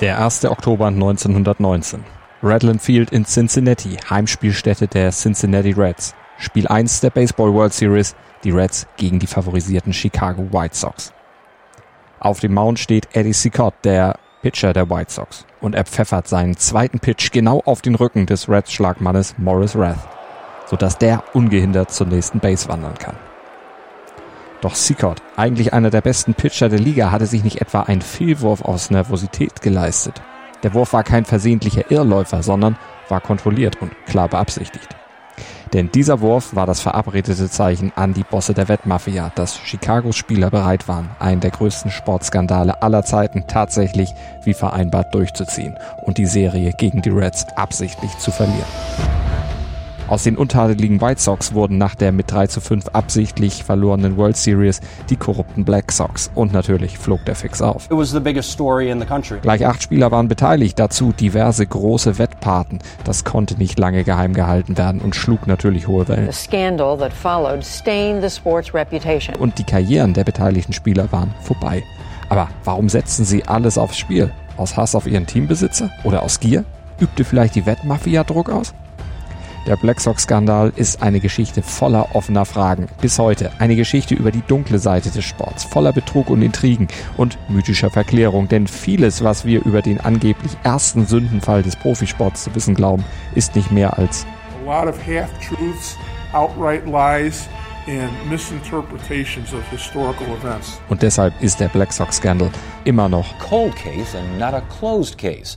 Der 1. Oktober 1919. Redland Field in Cincinnati, Heimspielstätte der Cincinnati Reds. Spiel 1 der Baseball World Series, die Reds gegen die favorisierten Chicago White Sox. Auf dem Mount steht Eddie Cicotte, der Pitcher der White Sox, und er pfeffert seinen zweiten Pitch genau auf den Rücken des Reds-Schlagmannes Morris Rath, sodass der ungehindert zur nächsten Base wandern kann. Doch Seacott, eigentlich einer der besten Pitcher der Liga, hatte sich nicht etwa einen Fehlwurf aus Nervosität geleistet. Der Wurf war kein versehentlicher Irrläufer, sondern war kontrolliert und klar beabsichtigt. Denn dieser Wurf war das verabredete Zeichen an die Bosse der Wettmafia, dass Chicagos Spieler bereit waren, einen der größten Sportskandale aller Zeiten tatsächlich wie vereinbart durchzuziehen und die Serie gegen die Reds absichtlich zu verlieren. Aus den untadeligen White Sox wurden nach der mit 3 zu 5 absichtlich verlorenen World Series die korrupten Black Sox. Und natürlich flog der Fix auf. Gleich acht Spieler waren beteiligt, dazu diverse große Wettpaten. Das konnte nicht lange geheim gehalten werden und schlug natürlich hohe Wellen. Und die Karrieren der beteiligten Spieler waren vorbei. Aber warum setzten sie alles aufs Spiel? Aus Hass auf ihren Teambesitzer? Oder aus Gier? Übte vielleicht die Wettmafia Druck aus? Der Black Sox-Skandal ist eine Geschichte voller offener Fragen. Bis heute eine Geschichte über die dunkle Seite des Sports, voller Betrug und Intrigen und mythischer Verklärung. Denn vieles, was wir über den angeblich ersten Sündenfall des Profisports zu wissen glauben, ist nicht mehr als a lot of half-truths, outright lies and misinterpretations of historical events. Und deshalb ist der Black Sox Scandal immer noch cold case and not a closed case.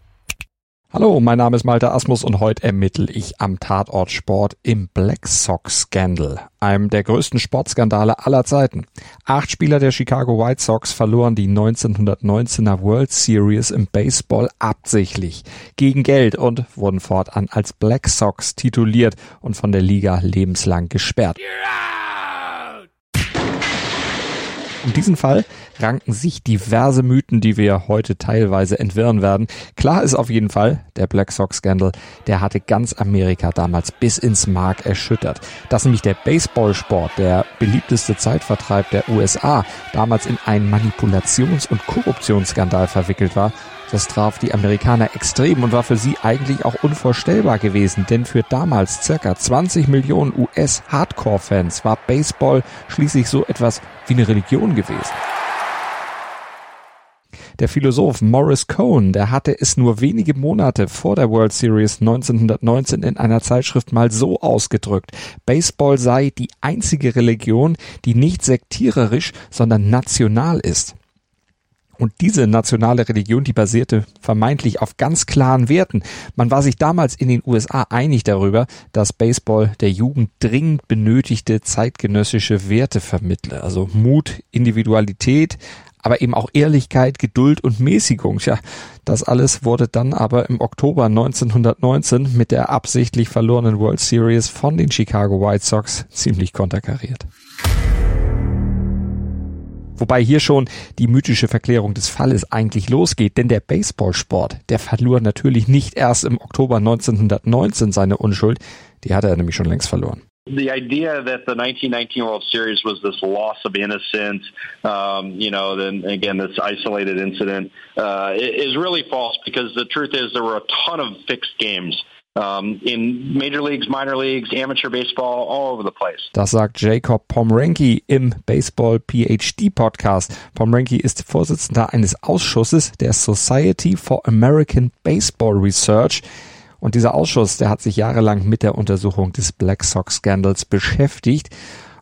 Hallo, mein Name ist Malte Asmus und heute ermittle ich am Tatort Sport im Black Sox Scandal, einem der größten Sportskandale aller Zeiten. Acht Spieler der Chicago White Sox verloren die 1919er World Series im Baseball absichtlich gegen Geld und wurden fortan als Black Sox tituliert und von der Liga lebenslang gesperrt. Yeah! Um diesen Fall ranken sich diverse Mythen, die wir heute teilweise entwirren werden. Klar ist auf jeden Fall, der Black Sox Scandal, der hatte ganz Amerika damals bis ins Mark erschüttert. Dass nämlich der Baseballsport, der beliebteste Zeitvertreib der USA, damals in einen Manipulations- und Korruptionsskandal verwickelt war, das traf die Amerikaner extrem und war für sie eigentlich auch unvorstellbar gewesen, denn für damals circa 20 Millionen US-Hardcore-Fans war Baseball schließlich so etwas wie eine Religion gewesen. Der Philosoph Morris Cohn, der hatte es nur wenige Monate vor der World Series 1919 in einer Zeitschrift mal so ausgedrückt. Baseball sei die einzige Religion, die nicht sektiererisch, sondern national ist. Und diese nationale Religion, die basierte vermeintlich auf ganz klaren Werten. Man war sich damals in den USA einig darüber, dass Baseball der Jugend dringend benötigte zeitgenössische Werte vermittle. Also Mut, Individualität, aber eben auch Ehrlichkeit, Geduld und Mäßigung. Tja, das alles wurde dann aber im Oktober 1919 mit der absichtlich verlorenen World Series von den Chicago White Sox ziemlich konterkariert. Wobei hier schon die mythische Verklärung des Falles eigentlich losgeht, denn der Baseballsport, der verlor natürlich nicht erst im Oktober 1919 seine Unschuld, die hat er nämlich schon längst verloren. the idea that the 1919 World Series was this loss of innocence, um, you know, then again, this isolated incident uh, is really false because the truth is there were a ton of fixed games um, in Major Leagues, Minor Leagues, Amateur Baseball, all over the place. Das sagt Jacob Pomrenke im Baseball PhD Podcast. Pomrenke ist Vorsitzender eines Ausschusses der Society for American Baseball Research. Und dieser Ausschuss, der hat sich jahrelang mit der Untersuchung des Black Sox Scandals beschäftigt.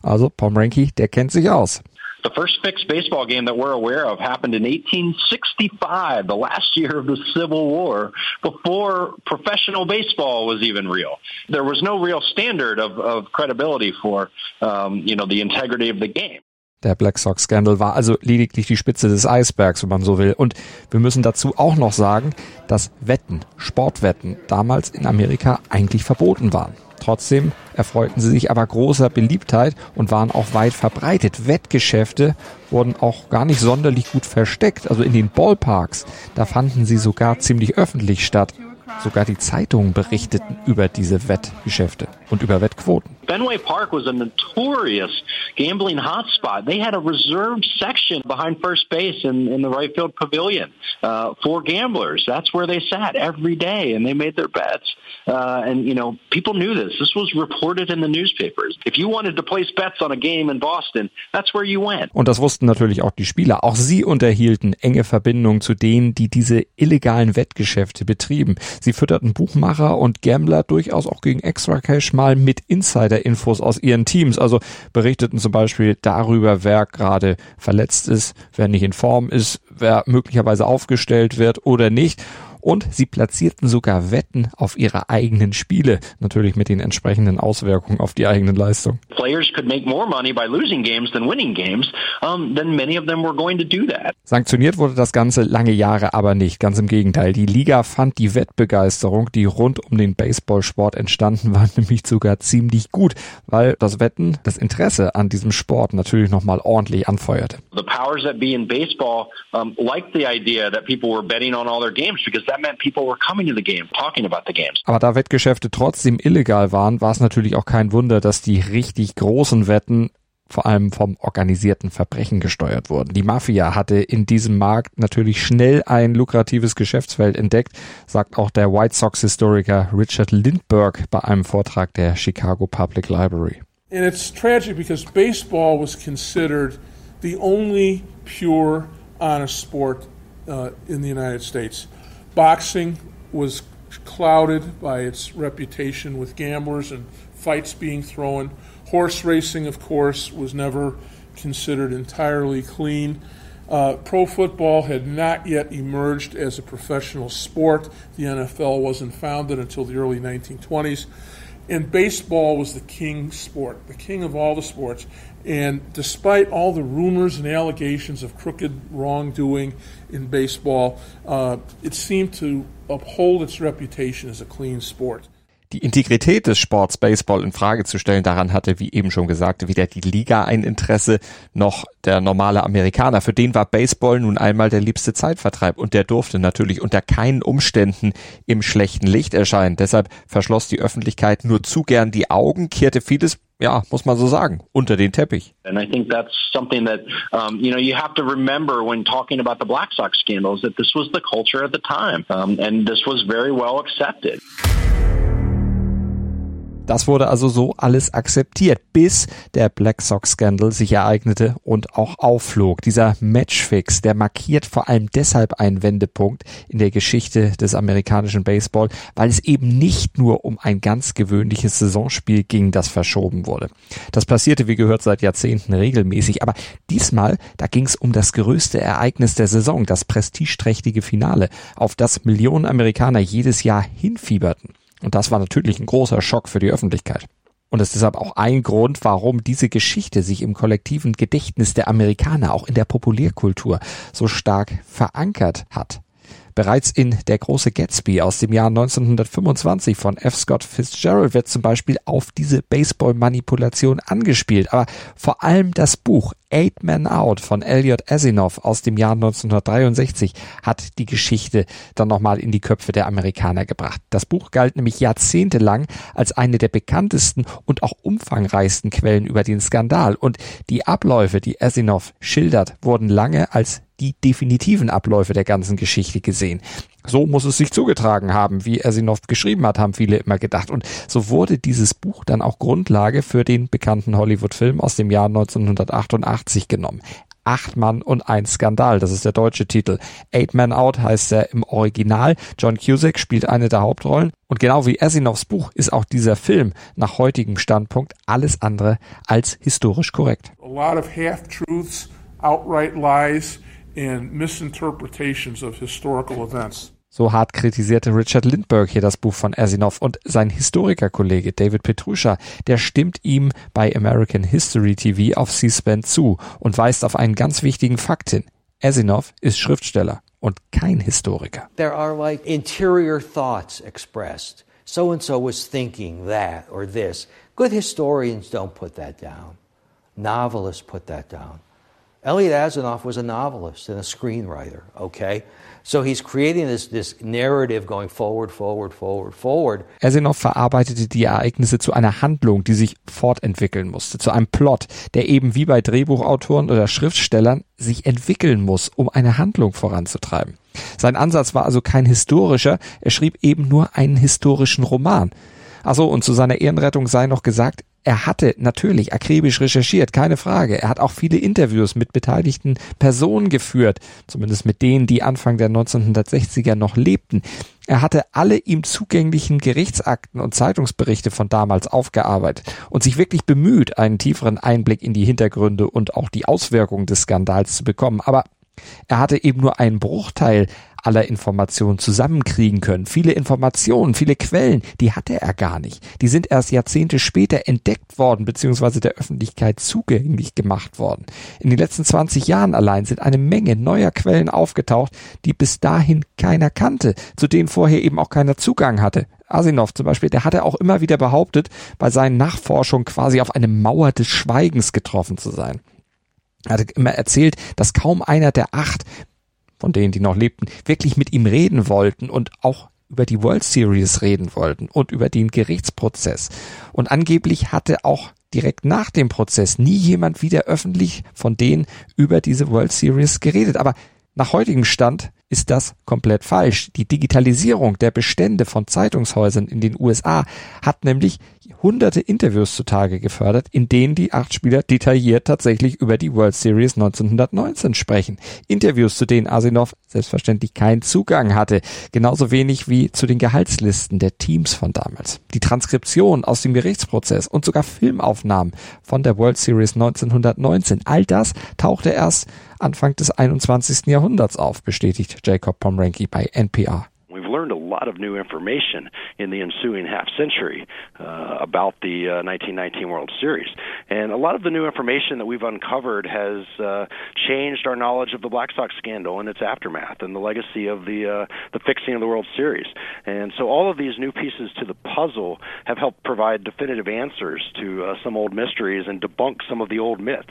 Also Pomrenke, der kennt sich aus. The first fixed baseball game that we're aware of happened in 1865, the last year of the Civil War, before professional baseball was even real. There was no real standard of, of credibility for, um, you know, the integrity of the game. Der Black Sox Scandal war also lediglich die Spitze des Eisbergs, wenn man so will. Und wir müssen dazu auch noch sagen, dass Wetten, Sportwetten damals in Amerika eigentlich verboten waren. Trotzdem erfreuten sie sich aber großer Beliebtheit und waren auch weit verbreitet. Wettgeschäfte wurden auch gar nicht sonderlich gut versteckt. Also in den Ballparks, da fanden sie sogar ziemlich öffentlich statt. Sogar die Zeitungen berichteten über diese Wettgeschäfte und über Wettquoten. Fenway Park was a notorious gambling hotspot. They had a reserved section behind first base in, in the right field pavilion uh, for gamblers. That's where they sat every day and they made their bets. Uh, and, you know, people knew this. This was reported in the newspapers. If you wanted to place bets on a game in Boston, that's where you went. Und das wussten natürlich auch die Spieler. Auch sie unterhielten enge Verbindungen zu denen, die diese illegalen Wettgeschäfte betrieben. Sie fütterten Buchmacher und Gambler durchaus auch gegen Extra Cash mal mit Insider-Infos aus ihren Teams. Also berichteten zum Beispiel darüber, wer gerade verletzt ist, wer nicht in Form ist, wer möglicherweise aufgestellt wird oder nicht und sie platzierten sogar Wetten auf ihre eigenen Spiele, natürlich mit den entsprechenden Auswirkungen auf die eigenen Leistung. Players could make more money by losing games than winning games, then many of them were going to do that. Sanktioniert wurde das Ganze lange Jahre aber nicht, ganz im Gegenteil. Die Liga fand die Wettbegeisterung, die rund um den Baseballsport entstanden war, nämlich sogar ziemlich gut, weil das Wetten das Interesse an diesem Sport natürlich nochmal ordentlich anfeuerte. The powers that be in baseball um, liked the idea that people were betting on all their games because that meant people were coming to the game, talking about the games. Aber da Wettgeschäfte trotzdem illegal waren, war es natürlich auch kein Wunder, dass die richtig großen Wetten vor allem vom organisierten Verbrechen gesteuert wurden. Die Mafia hatte in diesem Markt natürlich schnell ein lukratives Geschäftsfeld entdeckt, sagt auch der White Sox-Historiker Richard Lindbergh bei einem Vortrag der Chicago Public Library. And it's tragic because baseball was considered the only pure, honest sport uh, in the United States. Boxing was clouded by its reputation with gamblers and fights being thrown. Horse racing, of course, was never considered entirely clean. Uh, pro football had not yet emerged as a professional sport. The NFL wasn't founded until the early 1920s. And baseball was the king sport, the king of all the sports. And despite all the rumors and allegations of crooked wrongdoing in baseball, uh, it seemed to uphold its reputation as a clean sport. die Integrität des Sports Baseball in Frage zu stellen. Daran hatte, wie eben schon gesagt, weder die Liga ein Interesse noch der normale Amerikaner. Für den war Baseball nun einmal der liebste Zeitvertreib und der durfte natürlich unter keinen Umständen im schlechten Licht erscheinen. Deshalb verschloss die Öffentlichkeit nur zu gern die Augen, kehrte vieles ja, muss man so sagen, unter den Teppich. And I think that's something that, um, you know, you have to remember when talking about the Black Sox scandals that this was the culture at the time. Um, and this was very well accepted. Das wurde also so alles akzeptiert, bis der Black Sox Scandal sich ereignete und auch aufflog. Dieser Matchfix, der markiert vor allem deshalb einen Wendepunkt in der Geschichte des amerikanischen Baseball, weil es eben nicht nur um ein ganz gewöhnliches Saisonspiel ging, das verschoben wurde. Das passierte, wie gehört, seit Jahrzehnten regelmäßig, aber diesmal, da ging es um das größte Ereignis der Saison, das prestigeträchtige Finale, auf das Millionen Amerikaner jedes Jahr hinfieberten. Und das war natürlich ein großer Schock für die Öffentlichkeit. Und es ist deshalb auch ein Grund, warum diese Geschichte sich im kollektiven Gedächtnis der Amerikaner, auch in der Populärkultur, so stark verankert hat. Bereits in Der große Gatsby aus dem Jahr 1925 von F. Scott Fitzgerald wird zum Beispiel auf diese Baseball-Manipulation angespielt. Aber vor allem das Buch Eight Men Out von Elliot Asinov aus dem Jahr 1963 hat die Geschichte dann nochmal in die Köpfe der Amerikaner gebracht. Das Buch galt nämlich jahrzehntelang als eine der bekanntesten und auch umfangreichsten Quellen über den Skandal und die Abläufe, die Asinov schildert, wurden lange als die definitiven Abläufe der ganzen Geschichte gesehen. So muss es sich zugetragen haben, wie noch geschrieben hat, haben viele immer gedacht. Und so wurde dieses Buch dann auch Grundlage für den bekannten Hollywood-Film aus dem Jahr 1988 genommen. Acht Mann und ein Skandal, das ist der deutsche Titel. Eight Man Out heißt er im Original. John Cusack spielt eine der Hauptrollen. Und genau wie Asinovs Buch ist auch dieser Film nach heutigem Standpunkt alles andere als historisch korrekt. A lot of half-truths, outright lies and misinterpretations of historical events. So hart kritisierte Richard Lindbergh hier das Buch von Asinov und sein Historikerkollege David Petrusha, der stimmt ihm bei American History TV auf C-SPAN zu und weist auf einen ganz wichtigen Fakt hin. Asinov ist Schriftsteller und kein Historiker. There are like interior thoughts expressed so and so was thinking that or this. Good historians don't put that down. Novelists put that down. Elliot Asanoff was a novelist and a screenwriter, okay? So he's creating this, this narrative going forward, forward, forward, forward. Asinoff verarbeitete die Ereignisse zu einer Handlung, die sich fortentwickeln musste, zu einem Plot, der eben wie bei Drehbuchautoren oder Schriftstellern sich entwickeln muss, um eine Handlung voranzutreiben. Sein Ansatz war also kein historischer, er schrieb eben nur einen historischen Roman. Achso, und zu seiner Ehrenrettung sei noch gesagt, er hatte natürlich akribisch recherchiert, keine Frage. Er hat auch viele Interviews mit beteiligten Personen geführt, zumindest mit denen, die Anfang der 1960er noch lebten. Er hatte alle ihm zugänglichen Gerichtsakten und Zeitungsberichte von damals aufgearbeitet und sich wirklich bemüht, einen tieferen Einblick in die Hintergründe und auch die Auswirkungen des Skandals zu bekommen. Aber er hatte eben nur einen Bruchteil aller Informationen zusammenkriegen können. Viele Informationen, viele Quellen, die hatte er gar nicht. Die sind erst Jahrzehnte später entdeckt worden bzw. der Öffentlichkeit zugänglich gemacht worden. In den letzten 20 Jahren allein sind eine Menge neuer Quellen aufgetaucht, die bis dahin keiner kannte, zu denen vorher eben auch keiner Zugang hatte. Asinov zum Beispiel, der hatte auch immer wieder behauptet, bei seinen Nachforschungen quasi auf eine Mauer des Schweigens getroffen zu sein. Er hatte immer erzählt, dass kaum einer der acht von denen, die noch lebten, wirklich mit ihm reden wollten und auch über die World Series reden wollten und über den Gerichtsprozess. Und angeblich hatte auch direkt nach dem Prozess nie jemand wieder öffentlich von denen über diese World Series geredet. Aber nach heutigem Stand ist das komplett falsch. Die Digitalisierung der Bestände von Zeitungshäusern in den USA hat nämlich hunderte Interviews zutage gefördert, in denen die acht Spieler detailliert tatsächlich über die World Series 1919 sprechen. Interviews, zu denen Asinov selbstverständlich keinen Zugang hatte, genauso wenig wie zu den Gehaltslisten der Teams von damals. Die Transkription aus dem Gerichtsprozess und sogar Filmaufnahmen von der World Series 1919, all das tauchte erst Anfang des 21. Jahrhunderts auf, bestätigt Jacob Pomranky bei NPR. We've learned a lot of new information in the ensuing half century uh, about the uh, 1919 World Series. And a lot of the new information that we've uncovered has uh, changed our knowledge of the Black Sox scandal and its aftermath and the legacy of the, uh, the fixing of the World Series. And so all of these new pieces to the puzzle have helped provide definitive answers to uh, some old mysteries and debunk some of the old myths.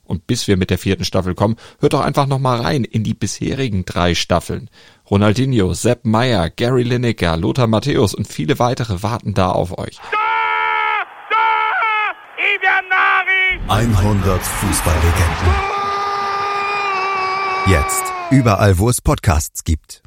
Und bis wir mit der vierten Staffel kommen, hört doch einfach noch mal rein in die bisherigen drei Staffeln. Ronaldinho, Sepp Meyer, Gary Lineker, Lothar Matthäus und viele weitere warten da auf euch. 100 Fußballlegenden. Jetzt überall, wo es Podcasts gibt.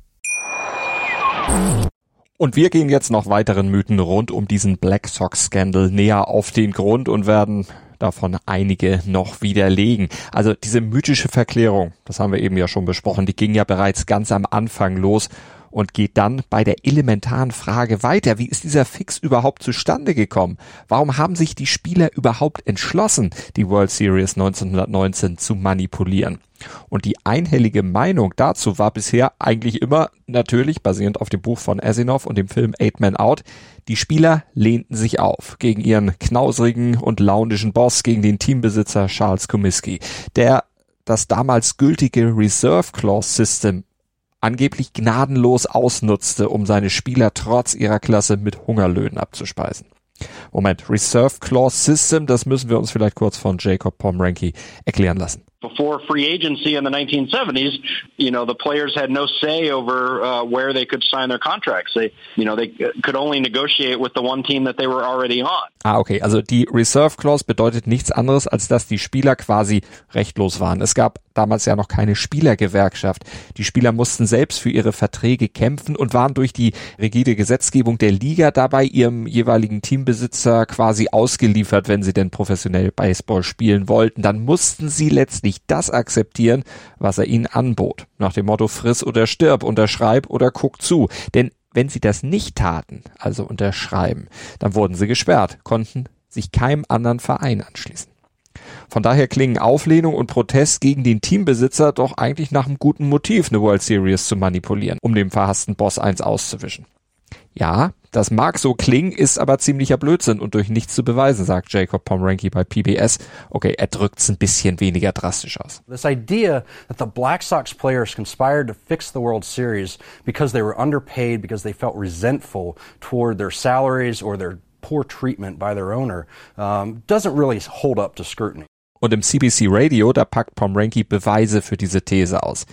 Und wir gehen jetzt noch weiteren Mythen rund um diesen Black Sox Scandal näher auf den Grund und werden davon einige noch widerlegen. Also diese mythische Verklärung, das haben wir eben ja schon besprochen, die ging ja bereits ganz am Anfang los und geht dann bei der elementaren Frage weiter. Wie ist dieser Fix überhaupt zustande gekommen? Warum haben sich die Spieler überhaupt entschlossen, die World Series 1919 zu manipulieren? Und die einhellige Meinung dazu war bisher eigentlich immer, natürlich basierend auf dem Buch von Asinov und dem Film Eight Man Out, die Spieler lehnten sich auf gegen ihren knausrigen und launischen Boss, gegen den Teambesitzer Charles Comiskey, der das damals gültige Reserve Clause System angeblich gnadenlos ausnutzte, um seine Spieler trotz ihrer Klasse mit Hungerlöhnen abzuspeisen. Moment, Reserve Clause System, das müssen wir uns vielleicht kurz von Jacob Pomranky erklären lassen. Before free agency in the 1970s, you know, the players had no say over uh, where they could sign their contracts. They, you know, they could only negotiate with the one team that they were already on. Ah, okay. Also die Reserve Clause bedeutet nichts anderes, als dass die Spieler quasi rechtlos waren. Es gab damals ja noch keine Spielergewerkschaft. Die Spieler mussten selbst für ihre Verträge kämpfen und waren durch die rigide Gesetzgebung der Liga dabei ihrem jeweiligen Teambesitzer quasi ausgeliefert, wenn sie denn professionell Baseball spielen wollten. Dann mussten sie letztlich wirklich das akzeptieren, was er ihnen anbot. Nach dem Motto friss oder stirb, unterschreib oder guck zu. Denn wenn sie das nicht taten, also unterschreiben, dann wurden sie gesperrt, konnten sich keinem anderen Verein anschließen. Von daher klingen Auflehnung und Protest gegen den Teambesitzer doch eigentlich nach einem guten Motiv, eine World Series zu manipulieren, um dem verhassten Boss eins auszuwischen. Ja, das mag so klingen, ist aber ziemlicher Blödsinn und durch nichts zu beweisen, sagt Jacob Pomranky bei PBS. Okay, er drückt's ein bisschen weniger drastisch aus. This idea that the Black Sox players conspired to fix the World Series because they were underpaid, because they felt resentful toward their salaries or their poor treatment by their owner, um, doesn't really hold up to scrutiny. Und im CBC Radio, da packt Pomranky Beweise für diese These aus.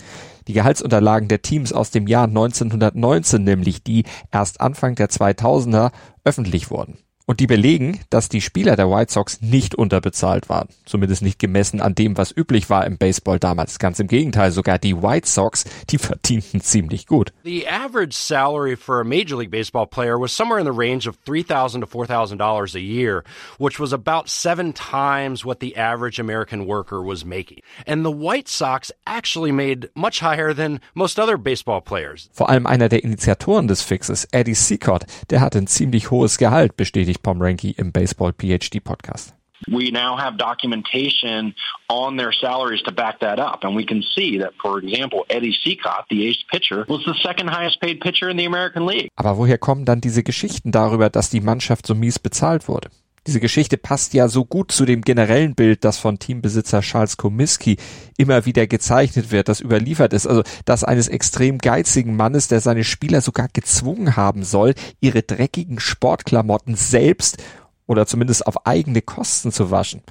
Die Gehaltsunterlagen der Teams aus dem Jahr 1919 nämlich, die erst Anfang der 2000er öffentlich wurden. Und die belegen, dass die Spieler der White Sox nicht unterbezahlt waren. Zumindest nicht gemessen an dem, was üblich war im Baseball damals. Ganz im Gegenteil, sogar die White Sox, die verdienten ziemlich gut. The average salary for a Major League Baseball player was somewhere in the range of $3,000 to $4,000 a year, which was about seven times what the average American worker was making. And the White Sox actually made much higher than most other baseball players. Vor allem einer der Initiatoren des Fixes, Eddie Seacott, der hatte ein ziemlich hohes Gehalt, bestätigt bestätigt Pomranky im Baseball PhD Podcast. We now have documentation on their salaries to back that up. And we can see that, for example, Eddie Seacott, the ace pitcher, was the second highest paid pitcher in the American League. Aber woher kommen dann diese Geschichten darüber, dass die Mannschaft so mies bezahlt wurde? Diese Geschichte passt ja so gut zu dem generellen Bild, das von Teambesitzer Charles Comiskey immer wieder gezeichnet wird, das überliefert ist. Also das eines extrem geizigen Mannes, der seine Spieler sogar gezwungen haben soll, ihre dreckigen Sportklamotten selbst oder zumindest auf eigene Kosten zu waschen.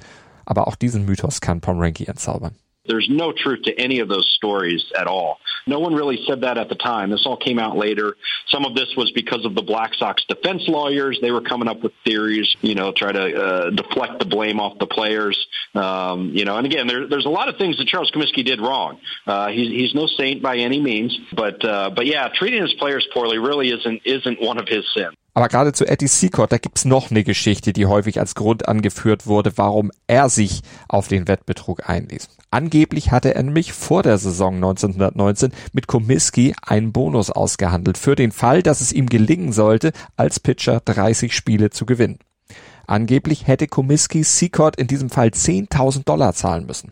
Aber auch diesen Mythos kann Pomranky entzaubern. There's no truth to any of those stories at all. No one really said that at the time. This all came out later. Some of this was because of the Black Sox defense lawyers. They were coming up with theories, you know, try to uh, deflect the blame off the players. Um, you know, and again, there, there's a lot of things that Charles Comiskey did wrong. Uh, he's, he's no saint by any means, but uh, but yeah, treating his players poorly really isn't isn't one of his sins. Aber gerade zu Eddie Seacott, da gibt's noch eine Geschichte, die häufig als Grund angeführt wurde, warum er sich auf den Wettbetrug einließ. Angeblich hatte er nämlich vor der Saison 1919 mit Comiskey einen Bonus ausgehandelt für den Fall, dass es ihm gelingen sollte, als Pitcher 30 Spiele zu gewinnen. Angeblich hätte Comiskey Seacott in diesem Fall 10.000 Dollar zahlen müssen.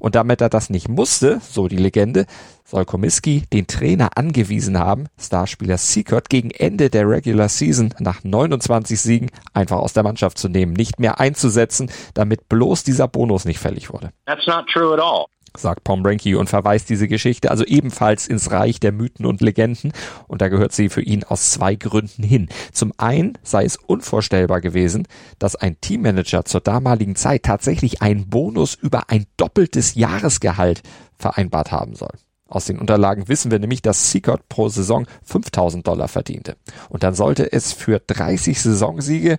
Und damit er das nicht musste, so die Legende, soll Comiskey den Trainer angewiesen haben, Starspieler Seacott gegen Ende der Regular Season nach 29 Siegen einfach aus der Mannschaft zu nehmen, nicht mehr einzusetzen, damit bloß dieser Bonus nicht fällig wurde. That's not true at all sagt Pomranky und verweist diese Geschichte also ebenfalls ins Reich der Mythen und Legenden und da gehört sie für ihn aus zwei Gründen hin. Zum einen sei es unvorstellbar gewesen, dass ein Teammanager zur damaligen Zeit tatsächlich einen Bonus über ein doppeltes Jahresgehalt vereinbart haben soll. Aus den Unterlagen wissen wir nämlich, dass Seacott pro Saison 5000 Dollar verdiente. Und dann sollte es für 30 Saisonsiege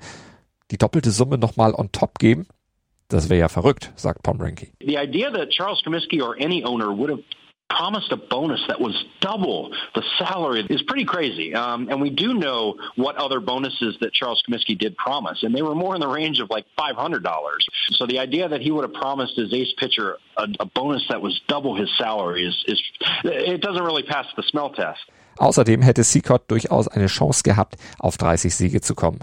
die doppelte Summe nochmal on top geben. Das wäre ja verrückt, sagt Pomranky. The idea that Charles Comiskey or any owner would have promised a bonus that was double the salary is pretty crazy. Um, and we do know what other bonuses that Charles Comiskey did promise, and they were more in the range of like $500. So the idea that he would have promised his ace pitcher a, a bonus that was double his salary is, is it doesn't really pass the smell test. Außerdem hätte Seacott durchaus eine Chance gehabt, auf 30 Siege zu kommen.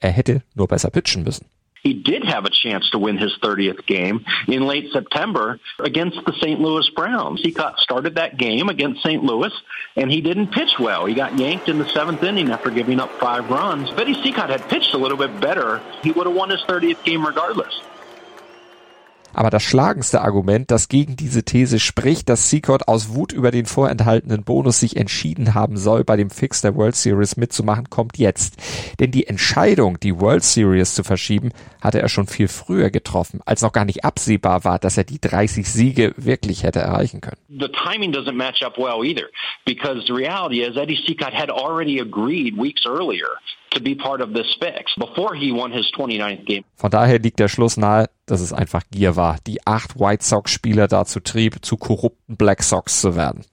Er hätte nur besser pitchen müssen. He did have a chance to win his 30th game in late September against the St. Louis Browns. He got started that game against St. Louis, and he didn't pitch well. He got yanked in the seventh inning after giving up five runs. If Eddie Seacott had pitched a little bit better, he would have won his 30th game regardless. Aber das schlagendste Argument, das gegen diese These spricht, dass Seacott aus Wut über den vorenthaltenen Bonus sich entschieden haben soll, bei dem Fix der World Series mitzumachen, kommt jetzt. Denn die Entscheidung, die World Series zu verschieben, hatte er schon viel früher getroffen, als noch gar nicht absehbar war, dass er die 30 Siege wirklich hätte erreichen können. The timing doesn't match up well either, because the reality is Eddie Seacott had already agreed weeks earlier to be part of this fix before he won his 29th game. Von daher liegt der Schluss nahe, dass es einfach Gier war, die acht White Sox-Spieler dazu trieb, zu korrupten Black Sox zu werden.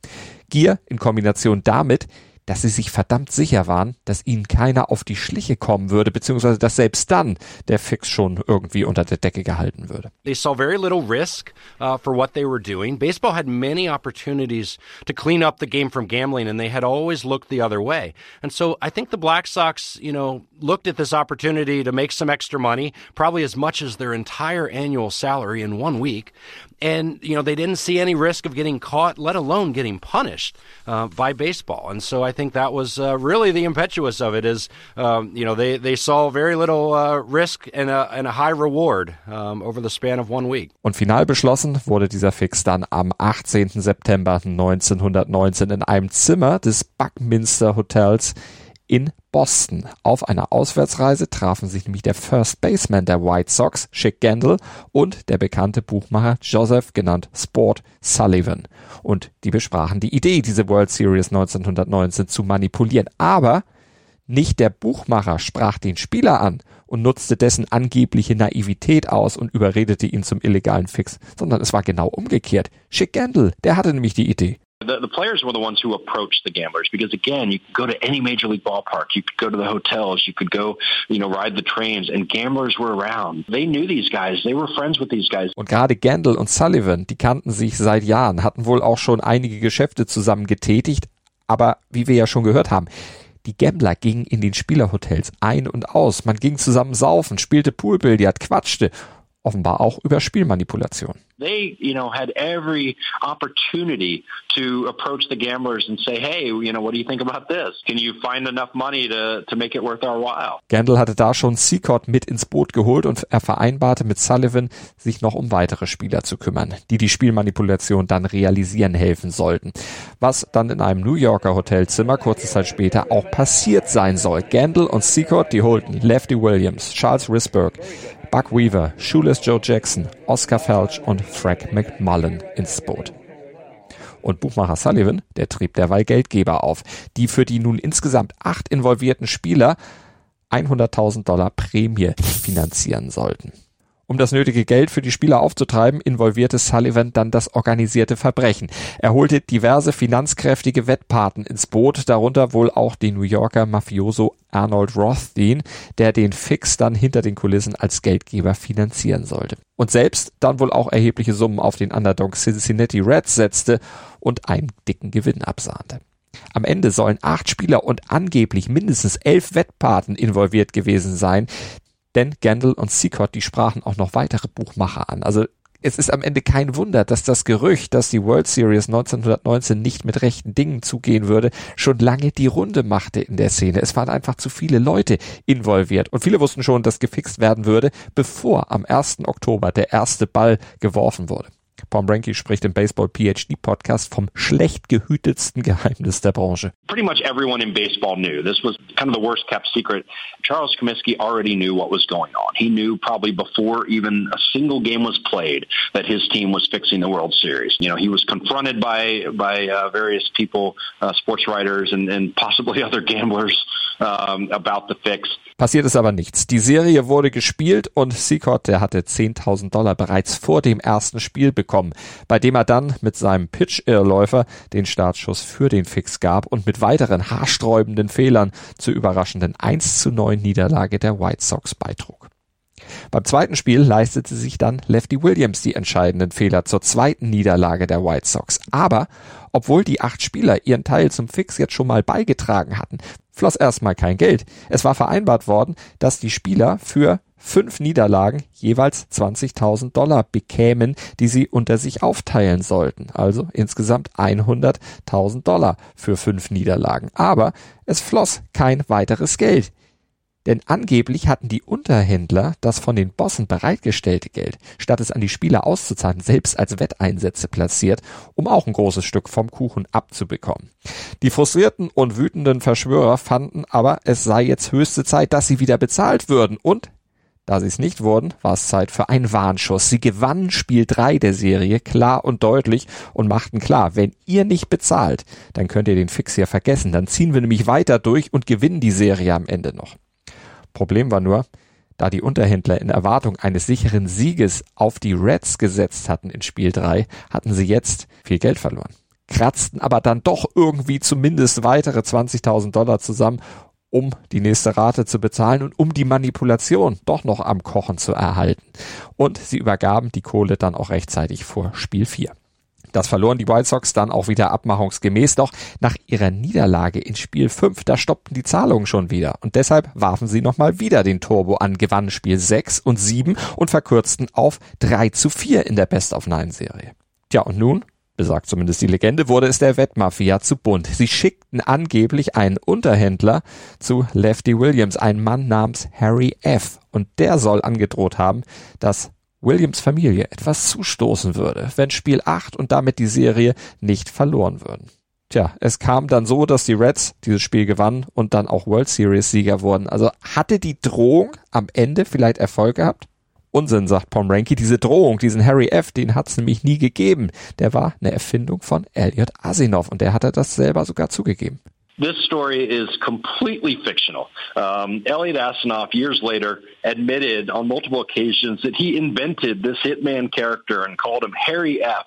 Gier in Kombination damit, dass sie sich verdammt sicher waren, dass ihnen keiner auf die Schliche kommen würde, beziehungsweise dass selbst dann der Fix schon irgendwie unter der Decke gehalten würde. They saw very little risk uh, for what they were doing. Baseball had many opportunities to clean up the game from gambling, and they had always looked the other way. And so I think the Black Sox, you know, looked at this opportunity to make some extra money, probably as much as their entire annual salary in one week. And, you know, they didn't see any risk of getting caught, let alone getting punished uh, by baseball. And so I think that was uh, really the impetuous of it is, um, you know, they, they saw very little uh, risk and a, and a high reward um, over the span of one week. Und final beschlossen wurde dieser Fix dann am 18. September 1919 in einem Zimmer des Buckminster Hotels in Boston. Auf einer Auswärtsreise trafen sich nämlich der First Baseman der White Sox, Chick Gendel, und der bekannte Buchmacher Joseph, genannt Sport Sullivan. Und die besprachen die Idee, diese World Series 1919 zu manipulieren. Aber nicht der Buchmacher sprach den Spieler an und nutzte dessen angebliche Naivität aus und überredete ihn zum illegalen Fix, sondern es war genau umgekehrt. Chick Gendel, der hatte nämlich die Idee. The, the players were the ones who approached the gamblers because again, you could go to any major league ballpark, you could go to the hotels, you could go, you know, ride the trains, and gamblers were around. They knew these guys, they were friends with these guys. Und gerade Gandel und Sullivan, die kannten sich seit Jahren, hatten wohl auch schon einige Geschäfte zusammen getätigt, aber wie wir ja schon gehört haben, die Gambler gingen in den Spielerhotels ein und aus. Man ging zusammen saufen, spielte Poolbillard, quatschte offenbar auch über Spielmanipulation. They, you know, had every opportunity to approach the gamblers and say, "Hey, you know, what do you think about this? Can you find enough money to to make it worth our while?" Gandel hatte da schon Seacott mit ins Boot geholt und er vereinbarte mit Sullivan, sich noch um weitere Spieler zu kümmern, die die Spielmanipulation dann realisieren helfen sollten. Was dann in einem New Yorker Hotelzimmer kurze Zeit später auch passiert sein soll. Gandel und Seacott, die holten Lefty Williams, Charles Risberg, Buck Weaver, Shoeless Joe Jackson, Oscar Felch und Frank McMullen ins Boot. Und Buchmacher Sullivan, der trieb derweil Geldgeber auf, die für die nun insgesamt acht involvierten Spieler 100.000 Dollar Prämie finanzieren sollten. Um das nötige Geld für die Spieler aufzutreiben, involvierte Sullivan dann das organisierte Verbrechen. Er holte diverse finanzkräftige Wettpaten ins Boot, darunter wohl auch den New Yorker Mafioso Arnold Rothstein, der den Fix dann hinter den Kulissen als Geldgeber finanzieren sollte. Und selbst dann wohl auch erhebliche Summen auf den Underdog Cincinnati Reds setzte und einen dicken Gewinn absahnte. Am Ende sollen acht Spieler und angeblich mindestens elf Wettpaten involviert gewesen sein, denn Gandel und Seacott, die sprachen auch noch weitere Buchmacher an. Also es ist am Ende kein Wunder, dass das Gerücht, dass die World Series 1919 nicht mit rechten Dingen zugehen würde, schon lange die Runde machte in der Szene. Es waren einfach zu viele Leute involviert und viele wussten schon, dass gefixt werden würde, bevor am 1. Oktober der erste Ball geworfen wurde. Pomranky spricht im Baseball PhD Podcast vom schlecht gehütetsten Geheimnis der Branche. Pretty much everyone in baseball knew. This was kind of the worst kept secret. Charles Comiskey already knew what was going on. He knew probably before even a single game was played that his team was fixing the World Series. You know, he was confronted by by uh, various people, uh, sports writers and, and possibly other gamblers um, about the fix. Passiert ist aber nichts. Die Serie wurde gespielt und Seacott, der hatte 10.000 Dollar bereits vor dem ersten Spiel bekommen, bei dem er dann mit seinem Pitch-Irrläufer den Startschuss für den Fix gab und mit weiteren haarsträubenden Fehlern zur überraschenden 1 zu 9 Niederlage der White Sox beitrug. Beim zweiten Spiel leistete sich dann Lefty Williams die entscheidenden Fehler zur zweiten Niederlage der White Sox. Aber obwohl die acht Spieler ihren Teil zum Fix jetzt schon mal beigetragen hatten, floss erstmal kein Geld. Es war vereinbart worden, dass die Spieler für fünf Niederlagen jeweils 20.000 Dollar bekämen, die sie unter sich aufteilen sollten. Also insgesamt 100.000 Dollar für fünf Niederlagen. Aber es floss kein weiteres Geld. Denn angeblich hatten die Unterhändler das von den Bossen bereitgestellte Geld, statt es an die Spieler auszuzahlen, selbst als Wetteinsätze platziert, um auch ein großes Stück vom Kuchen abzubekommen. Die frustrierten und wütenden Verschwörer fanden aber, es sei jetzt höchste Zeit, dass sie wieder bezahlt würden und da sie es nicht wurden, war es Zeit für einen Warnschuss. Sie gewannen Spiel 3 der Serie klar und deutlich und machten klar, wenn ihr nicht bezahlt, dann könnt ihr den Fix hier vergessen. Dann ziehen wir nämlich weiter durch und gewinnen die Serie am Ende noch. Problem war nur, da die Unterhändler in Erwartung eines sicheren Sieges auf die Reds gesetzt hatten in Spiel 3, hatten sie jetzt viel Geld verloren. kratzten aber dann doch irgendwie zumindest weitere 20.000 Dollar zusammen, um die nächste Rate zu bezahlen und um die Manipulation doch noch am Kochen zu erhalten. Und sie übergaben die Kohle dann auch rechtzeitig vor Spiel 4. Das verloren die White Sox dann auch wieder abmachungsgemäß, doch nach ihrer Niederlage in Spiel 5, da stoppten die Zahlungen schon wieder und deshalb warfen sie nochmal wieder den Turbo an, gewannen Spiel 6 und 7 und verkürzten auf 3 zu 4 in der Best of Nine Serie. Tja, und nun besagt zumindest die Legende, wurde es der Wettmafia zu bunt. Sie schickten angeblich einen Unterhändler zu Lefty Williams, einen Mann namens Harry F. Und der soll angedroht haben, dass Williams Familie etwas zustoßen würde, wenn Spiel 8 und damit die Serie nicht verloren würden. Tja, es kam dann so, dass die Reds dieses Spiel gewannen und dann auch World Series Sieger wurden. Also hatte die Drohung am Ende vielleicht Erfolg gehabt? Unsinn, sagt Pomranky. Diese Drohung, diesen Harry F., den hat's nämlich nie gegeben. Der war eine Erfindung von Elliot Asinov und der hatte das selber sogar zugegeben. This story is completely fictional. Um, Elliot Asinoff, years later, admitted on multiple occasions that he invented this hitman character and called him Harry F.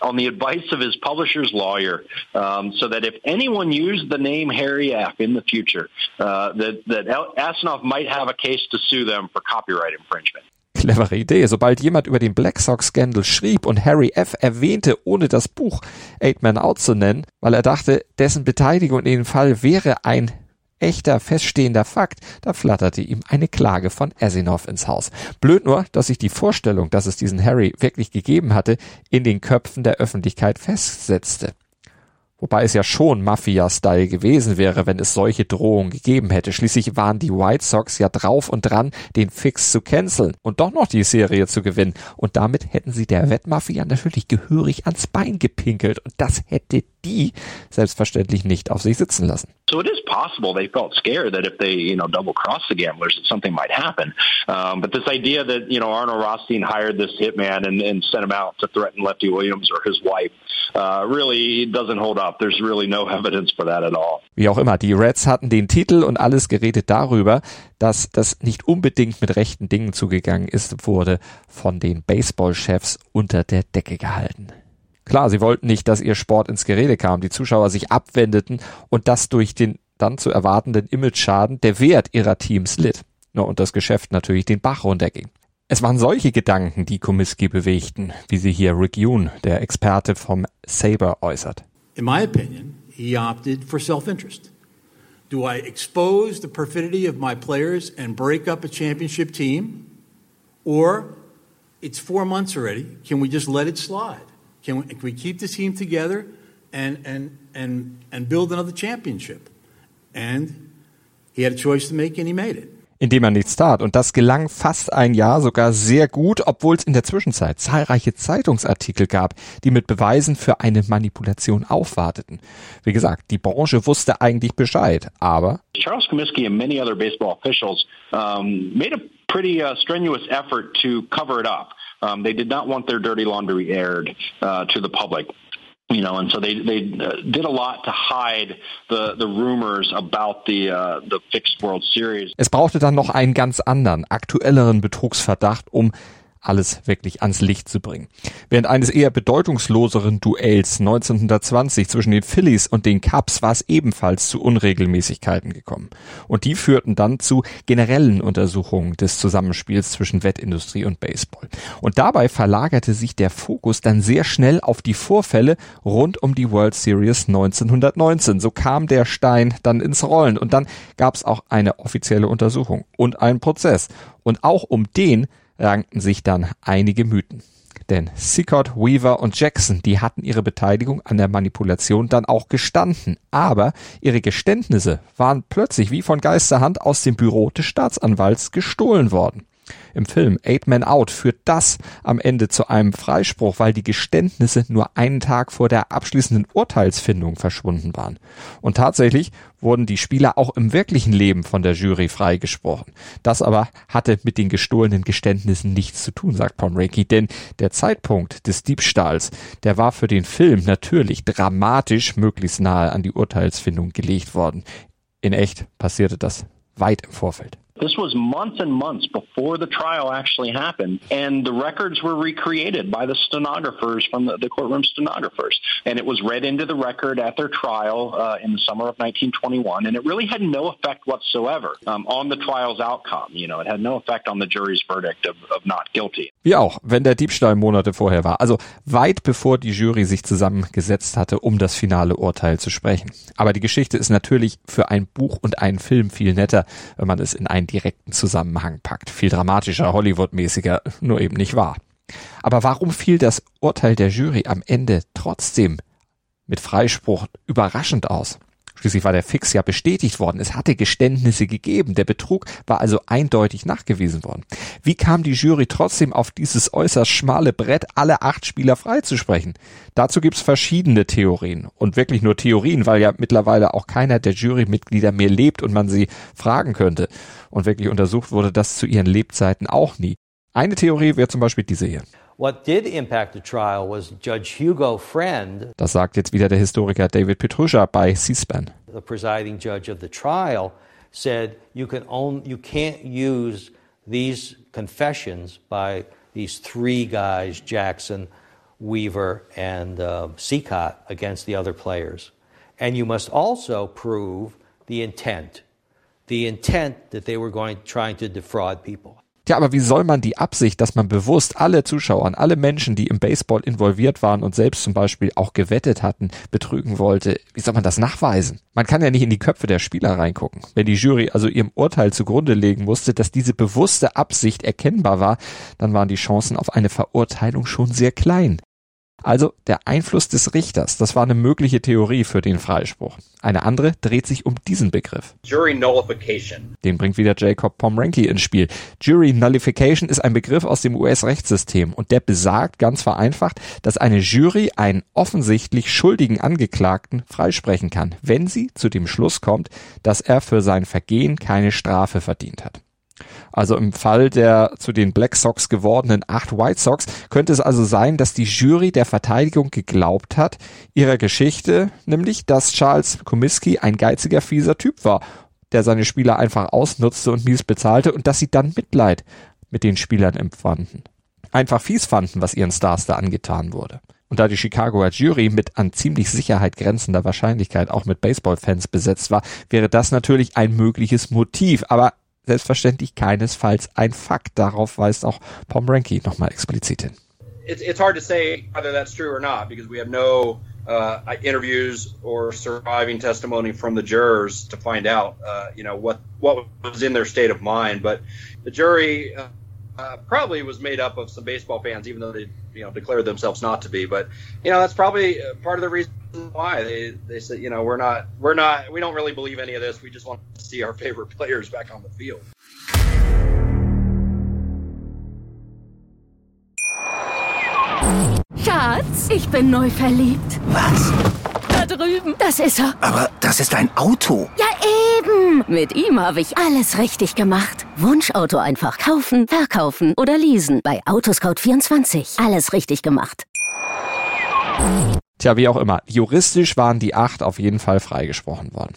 on the advice of his publisher's lawyer, um, so that if anyone used the name Harry F. in the future, uh, that that Asinoff might have a case to sue them for copyright infringement. Clevere Idee. Sobald jemand über den Black Sox Scandal schrieb und Harry F. erwähnte, ohne das Buch Eight Man Out zu nennen, weil er dachte, dessen Beteiligung in dem Fall wäre ein echter, feststehender Fakt, da flatterte ihm eine Klage von Asinov ins Haus. Blöd nur, dass sich die Vorstellung, dass es diesen Harry wirklich gegeben hatte, in den Köpfen der Öffentlichkeit festsetzte. Wobei es ja schon Mafia-Style gewesen wäre, wenn es solche Drohungen gegeben hätte. Schließlich waren die White Sox ja drauf und dran, den Fix zu canceln und doch noch die Serie zu gewinnen. Und damit hätten sie der Wettmafia natürlich gehörig ans Bein gepinkelt. Und das hätte die selbstverständlich nicht auf sich sitzen lassen. So it is possible they felt scared that if they, you know, double cross the gamblers, that something might happen. Um, but this idea that, you know, Arnold Rothstein hired this hitman and, and sent him out to threaten Lefty Williams or his wife uh, really doesn't hold up. There's really no evidence for that at all. Wie auch immer, die Reds hatten den Titel und alles geredet darüber, dass das nicht unbedingt mit rechten Dingen zugegangen ist, wurde von den Baseballchefs unter der Decke gehalten. Klar, sie wollten nicht, dass ihr Sport ins Gerede kam, die Zuschauer sich abwendeten und das durch den dann zu erwartenden Image-Schaden der Wert ihrer Teams litt. und das Geschäft natürlich den Bach runterging. Es waren solche Gedanken, die Komiski bewegten, wie sie hier Rick Yoon, der Experte vom Saber, äußert. In my opinion, he opted for self-interest. Do I expose the perfidy of my players and break up a championship team? Or it's four months already. Can we just let it slide? Can we, can we keep the team together and, and, and, and build another championship? And he had a choice to make and he made it. indem er nichts tat. Und das gelang fast ein Jahr sogar sehr gut, obwohl es in der Zwischenzeit zahlreiche Zeitungsartikel gab, die mit Beweisen für eine Manipulation aufwarteten. Wie gesagt, die Branche wusste eigentlich Bescheid, aber Charles Comiskey and many other baseball officials um, made a pretty uh, strenuous effort to cover it up. Um, they did not want their dirty laundry aired uh, to the public. You know, and so they they uh, did a lot to hide the the rumors about the uh, the fixed World Series. Es brauchte dann noch einen ganz anderen, aktuelleren Betrugsverdacht, um alles wirklich ans Licht zu bringen. Während eines eher bedeutungsloseren Duells 1920 zwischen den Phillies und den Cubs war es ebenfalls zu Unregelmäßigkeiten gekommen. Und die führten dann zu generellen Untersuchungen des Zusammenspiels zwischen Wettindustrie und Baseball. Und dabei verlagerte sich der Fokus dann sehr schnell auf die Vorfälle rund um die World Series 1919. So kam der Stein dann ins Rollen und dann gab es auch eine offizielle Untersuchung und einen Prozess. Und auch um den rankten sich dann einige Mythen. Denn Sickert, Weaver und Jackson, die hatten ihre Beteiligung an der Manipulation dann auch gestanden. Aber ihre Geständnisse waren plötzlich wie von Geisterhand aus dem Büro des Staatsanwalts gestohlen worden. Im Film Eight Men Out führt das am Ende zu einem Freispruch, weil die Geständnisse nur einen Tag vor der abschließenden Urteilsfindung verschwunden waren. Und tatsächlich wurden die Spieler auch im wirklichen Leben von der Jury freigesprochen. Das aber hatte mit den gestohlenen Geständnissen nichts zu tun, sagt Pomreki, denn der Zeitpunkt des Diebstahls, der war für den Film natürlich dramatisch möglichst nahe an die Urteilsfindung gelegt worden. In echt passierte das weit im Vorfeld. This was months and months before the trial actually happened, and the records were recreated by the stenographers from the, the courtroom stenographers, and it was read into the record at their trial uh, in the summer of 1921, and it really had no effect whatsoever um, on the trial's outcome. You know, it had no effect on the jury's verdict of, of not guilty. Wie auch, wenn der Diebstahl Monate vorher war, also weit bevor die Jury sich zusammengesetzt hatte, um das finale Urteil zu sprechen. Aber die Geschichte ist natürlich für ein Buch und einen Film viel netter, wenn man es in einen direkten Zusammenhang packt. Viel dramatischer, Hollywood-mäßiger, nur eben nicht wahr. Aber warum fiel das Urteil der Jury am Ende trotzdem mit Freispruch überraschend aus? Schließlich war der Fix ja bestätigt worden. Es hatte Geständnisse gegeben. Der Betrug war also eindeutig nachgewiesen worden. Wie kam die Jury trotzdem auf dieses äußerst schmale Brett, alle acht Spieler freizusprechen? Dazu gibt's verschiedene Theorien. Und wirklich nur Theorien, weil ja mittlerweile auch keiner der Jurymitglieder mehr lebt und man sie fragen könnte. Und wirklich untersucht wurde das zu ihren Lebzeiten auch nie. Eine Theorie wäre zum Beispiel diese hier. What did impact the trial was Judge Hugo Friend. Das sagt jetzt wieder der Historiker David Petrusha bei C-SPAN. The presiding judge of the trial said you can own, you can't use these confessions by these three guys, Jackson, Weaver, and uh, Seacott, against the other players. And you must also prove the intent, the intent that they were going trying to defraud people. Tja, aber wie soll man die Absicht, dass man bewusst alle Zuschauer, alle Menschen, die im Baseball involviert waren und selbst zum Beispiel auch gewettet hatten, betrügen wollte, wie soll man das nachweisen? Man kann ja nicht in die Köpfe der Spieler reingucken. Wenn die Jury also ihrem Urteil zugrunde legen musste, dass diese bewusste Absicht erkennbar war, dann waren die Chancen auf eine Verurteilung schon sehr klein. Also der Einfluss des Richters, das war eine mögliche Theorie für den Freispruch. Eine andere dreht sich um diesen Begriff. Jury Nullification. Den bringt wieder Jacob Pomranky ins Spiel. Jury Nullification ist ein Begriff aus dem US-Rechtssystem und der besagt ganz vereinfacht, dass eine Jury einen offensichtlich schuldigen Angeklagten freisprechen kann, wenn sie zu dem Schluss kommt, dass er für sein Vergehen keine Strafe verdient hat. Also im Fall der zu den Black Sox gewordenen acht White Sox könnte es also sein, dass die Jury der Verteidigung geglaubt hat, ihrer Geschichte, nämlich, dass Charles Comiskey ein geiziger, fieser Typ war, der seine Spieler einfach ausnutzte und mies bezahlte und dass sie dann Mitleid mit den Spielern empfanden. Einfach fies fanden, was ihren Stars da angetan wurde. Und da die Chicagoer Jury mit an ziemlich Sicherheit grenzender Wahrscheinlichkeit auch mit Baseballfans besetzt war, wäre das natürlich ein mögliches Motiv. Aber selbstverständlich keinesfalls ein Fakt. Darauf weist auch Pomranky nochmal explizit hin. It's, it's hard to say whether that's true or not because we have no uh, interviews or surviving testimony from the jurors to find out, uh, you know, what what was in their state of mind. But the jury uh, probably was made up of some baseball fans, even though they, you know, declared themselves not to be. But you know, that's probably uh, part of the reason why they they said, you know, we're not we're not we don't really believe any of this. We just want to see our favorite players back on the field. Schatz, ich bin neu verliebt. Was? Da drüben. Das ist er. Aber das ist ein Auto. Ja, eben. Mit ihm habe ich alles richtig gemacht. Wunschauto einfach kaufen, verkaufen oder leasen. Bei Autoscout24. Alles richtig gemacht. Tja, wie auch immer. Juristisch waren die acht auf jeden Fall freigesprochen worden.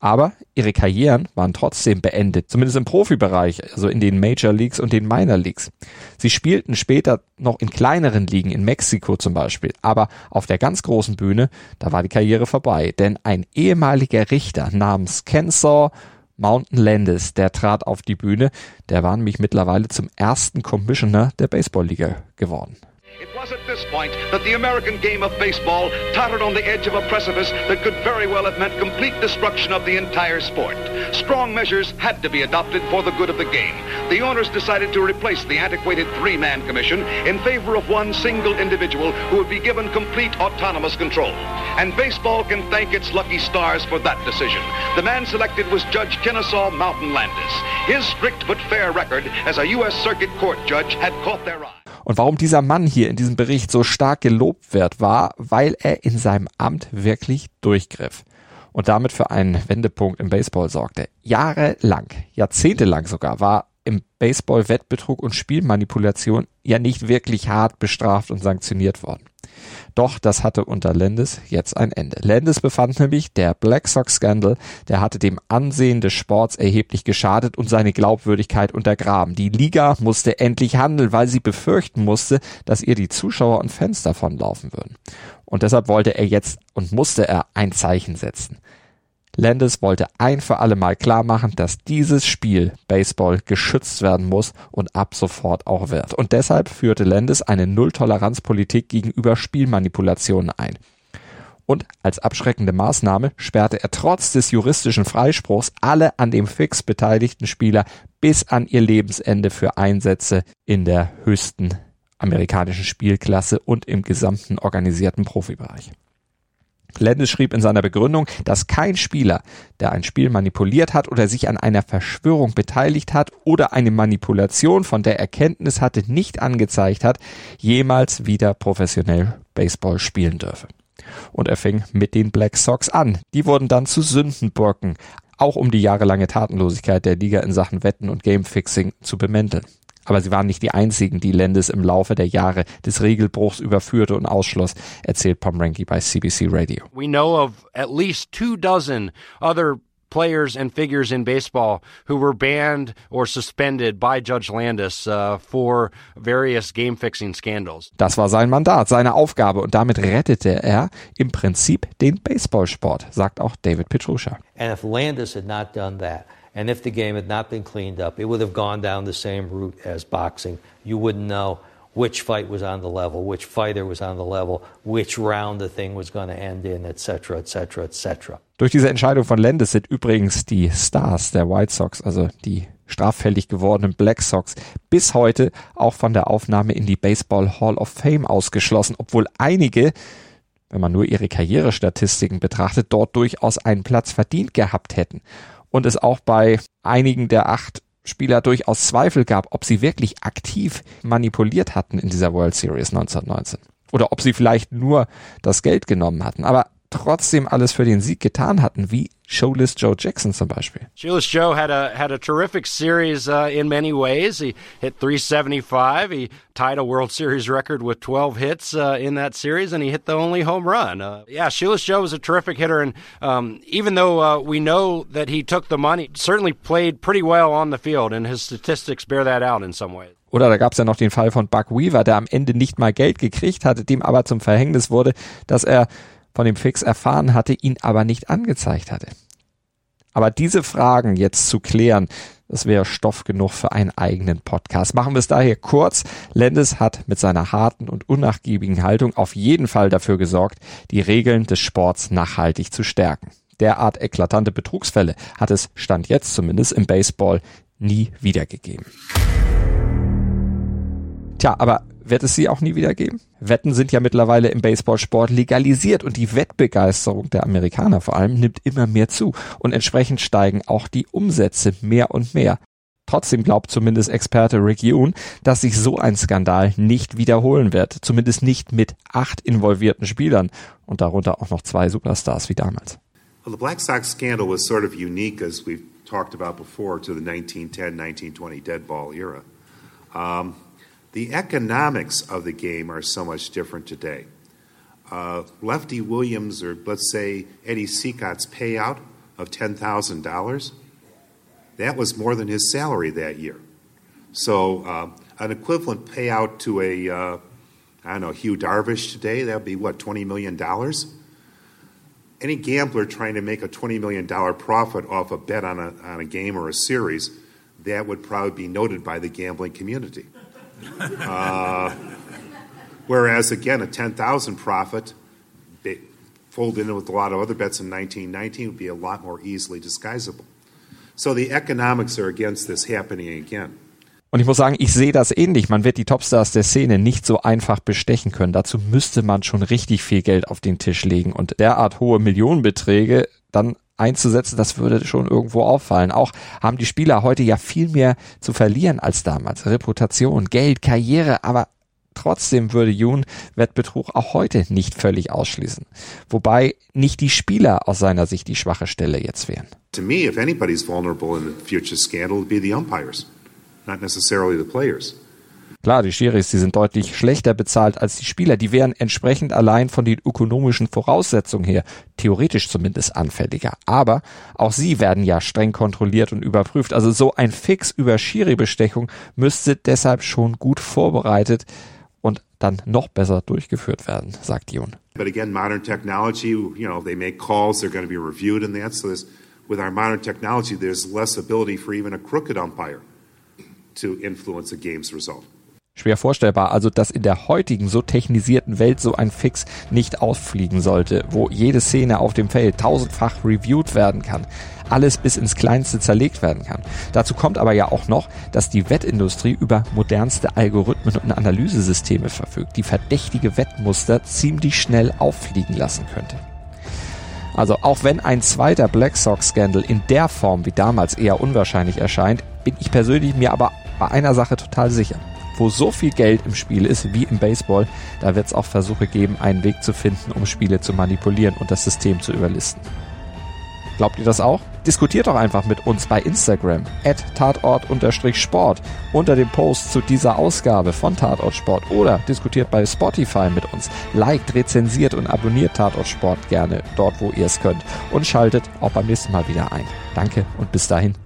Aber ihre Karrieren waren trotzdem beendet, zumindest im Profibereich, also in den Major Leagues und den Minor Leagues. Sie spielten später noch in kleineren Ligen, in Mexiko zum Beispiel, aber auf der ganz großen Bühne, da war die Karriere vorbei, denn ein ehemaliger Richter namens Kensaw Mountain Landis, der trat auf die Bühne, der war nämlich mittlerweile zum ersten Commissioner der Baseballliga geworden. It was at this point that the American game of baseball tottered on the edge of a precipice that could very well have meant complete destruction of the entire sport. Strong measures had to be adopted for the good of the game. The owners decided to replace the antiquated three-man commission in favor of one single individual who would be given complete autonomous control. And baseball can thank its lucky stars for that decision. The man selected was Judge Kennesaw Mountain Landis. His strict but fair record as a U.S. Circuit Court judge had caught their eye. Und warum dieser Mann hier in diesem Bericht so stark gelobt wird, war, weil er in seinem Amt wirklich durchgriff und damit für einen Wendepunkt im Baseball sorgte. Jahrelang, jahrzehntelang sogar, war im Baseball Wettbetrug und Spielmanipulation ja nicht wirklich hart bestraft und sanktioniert worden. Doch das hatte unter Landis jetzt ein Ende. Landis befand nämlich, der Black Sox Scandal, der hatte dem Ansehen des Sports erheblich geschadet und seine Glaubwürdigkeit untergraben. Die Liga musste endlich handeln, weil sie befürchten musste, dass ihr die Zuschauer und Fans davonlaufen würden. Und deshalb wollte er jetzt und musste er ein Zeichen setzen. Landis wollte ein für alle Mal klar machen, dass dieses Spiel Baseball geschützt werden muss und ab sofort auch wird. Und deshalb führte Landis eine Nulltoleranzpolitik gegenüber Spielmanipulationen ein. Und als abschreckende Maßnahme sperrte er trotz des juristischen Freispruchs alle an dem Fix beteiligten Spieler bis an ihr Lebensende für Einsätze in der höchsten amerikanischen Spielklasse und im gesamten organisierten Profibereich. Landis schrieb in seiner Begründung, dass kein Spieler, der ein Spiel manipuliert hat oder sich an einer Verschwörung beteiligt hat oder eine Manipulation von der Erkenntnis hatte, nicht angezeigt hat, jemals wieder professionell Baseball spielen dürfe. Und er fing mit den Black Sox an. Die wurden dann zu Sündenböcken, auch um die jahrelange Tatenlosigkeit der Liga in Sachen Wetten und Gamefixing zu bemänteln. Aber sie waren nicht die einzigen, die Landis im Laufe der Jahre des Regelbruchs überführte und ausschloss, erzählt Pomranky bei CBC Radio. We know of at least two dozen other players and figures in baseball who were banned or suspended by Judge Landis uh, for various game fixing scandals. Das war sein Mandat, seine Aufgabe und damit rettete er im Prinzip den Baseballsport, sagt auch David Petrusha. And if Landis had not done that, And if the game had not been cleaned up, it would have gone down the same route as boxing. You wouldn't know which fight was on the level, which fighter was on the level, which round the thing was going to end in, etc., etc., etc. Durch diese Entscheidung von Landis sind übrigens die Stars der White Sox, also die straffällig gewordenen Black Sox, bis heute auch von der Aufnahme in die Baseball Hall of Fame ausgeschlossen, obwohl einige wenn man nur ihre Karrierestatistiken betrachtet, dort durchaus einen Platz verdient gehabt hätten und es auch bei einigen der acht Spieler durchaus Zweifel gab, ob sie wirklich aktiv manipuliert hatten in dieser World Series 1919 oder ob sie vielleicht nur das Geld genommen hatten. Aber trotzdem alles für den Sieg getan hatten, wie Showless Joe Jackson zum Beispiel. Showless Joe had a had a terrific series uh, in many ways. He hit 375. He tied a World Series record with 12 hits uh, in that series, and he hit the only home run. Uh, yeah, Showless Joe was a terrific hitter, and um, even though uh, we know that he took the money, certainly played pretty well on the field, and his statistics bear that out in some ways. Oder da gab es ja noch den Fall von Buck Weaver, der am Ende nicht mal Geld gekriegt hatte, dem aber zum Verhängnis wurde, dass er von dem Fix erfahren hatte, ihn aber nicht angezeigt hatte. Aber diese Fragen jetzt zu klären, das wäre Stoff genug für einen eigenen Podcast. Machen wir es daher kurz. Lendes hat mit seiner harten und unnachgiebigen Haltung auf jeden Fall dafür gesorgt, die Regeln des Sports nachhaltig zu stärken. Derart eklatante Betrugsfälle hat es, stand jetzt zumindest im Baseball, nie wiedergegeben. Tja, aber wird es sie auch nie wieder geben? Wetten sind ja mittlerweile im Baseballsport legalisiert und die Wettbegeisterung der Amerikaner vor allem nimmt immer mehr zu und entsprechend steigen auch die Umsätze mehr und mehr. Trotzdem glaubt zumindest Experte Rick Yoon, dass sich so ein Skandal nicht wiederholen wird, zumindest nicht mit acht involvierten Spielern und darunter auch noch zwei Superstars wie damals. Well, the Black Sox scandal was sort of unique, as we've talked about before, to the 1910-1920 dead ball era. Um, The economics of the game are so much different today. Uh, Lefty Williams, or let's say Eddie Seacott's payout of $10,000, that was more than his salary that year. So, uh, an equivalent payout to a, uh, I don't know, Hugh Darvish today, that would be what, $20 million? Any gambler trying to make a $20 million profit off a bet on a, on a game or a series, that would probably be noted by the gambling community. Uh, whereas, again, a 10,000 profit folded in with a lot of other bets in 1919 would be a lot more easily disguisable. So the economics are against this happening again. Und ich muss sagen, ich sehe das ähnlich. Man wird die Topstars der Szene nicht so einfach bestechen können. Dazu müsste man schon richtig viel Geld auf den Tisch legen und derart hohe Millionenbeträge dann einzusetzen, das würde schon irgendwo auffallen. Auch haben die Spieler heute ja viel mehr zu verlieren als damals. Reputation, Geld, Karriere, aber trotzdem würde Jun Wettbetrug auch heute nicht völlig ausschließen. Wobei nicht die Spieler aus seiner Sicht die schwache Stelle jetzt wären. To me, if anybody's vulnerable in the future scandal, it'd be the umpires, not necessarily the players. Klar, die Schiris, die sind deutlich schlechter bezahlt als die Spieler. Die wären entsprechend allein von den ökonomischen Voraussetzungen her, theoretisch zumindest anfälliger. Aber auch sie werden ja streng kontrolliert und überprüft. Also so ein Fix über Schiri-Bestechung müsste deshalb schon gut vorbereitet und dann noch besser durchgeführt werden, sagt Jon. But again, modern technology, you know, they make calls, they're going to be reviewed in that. So with our modern technology, there's less ability for even a crooked umpire to influence a game's result. Schwer vorstellbar, also dass in der heutigen so technisierten Welt so ein Fix nicht auffliegen sollte, wo jede Szene auf dem Feld tausendfach reviewed werden kann, alles bis ins Kleinste zerlegt werden kann. Dazu kommt aber ja auch noch, dass die Wettindustrie über modernste Algorithmen und Analysesysteme verfügt, die verdächtige Wettmuster ziemlich schnell auffliegen lassen könnte. Also auch wenn ein zweiter Black Sox-Scandal in der Form wie damals eher unwahrscheinlich erscheint, bin ich persönlich mir aber bei einer Sache total sicher wo so viel Geld im Spiel ist wie im Baseball, da wird es auch Versuche geben, einen Weg zu finden, um Spiele zu manipulieren und das System zu überlisten. Glaubt ihr das auch? Diskutiert doch einfach mit uns bei Instagram at tatort-sport unter dem Post zu dieser Ausgabe von Tatort Sport oder diskutiert bei Spotify mit uns. Liked, rezensiert und abonniert Tatort Sport gerne dort, wo ihr es könnt und schaltet auch beim nächsten Mal wieder ein. Danke und bis dahin.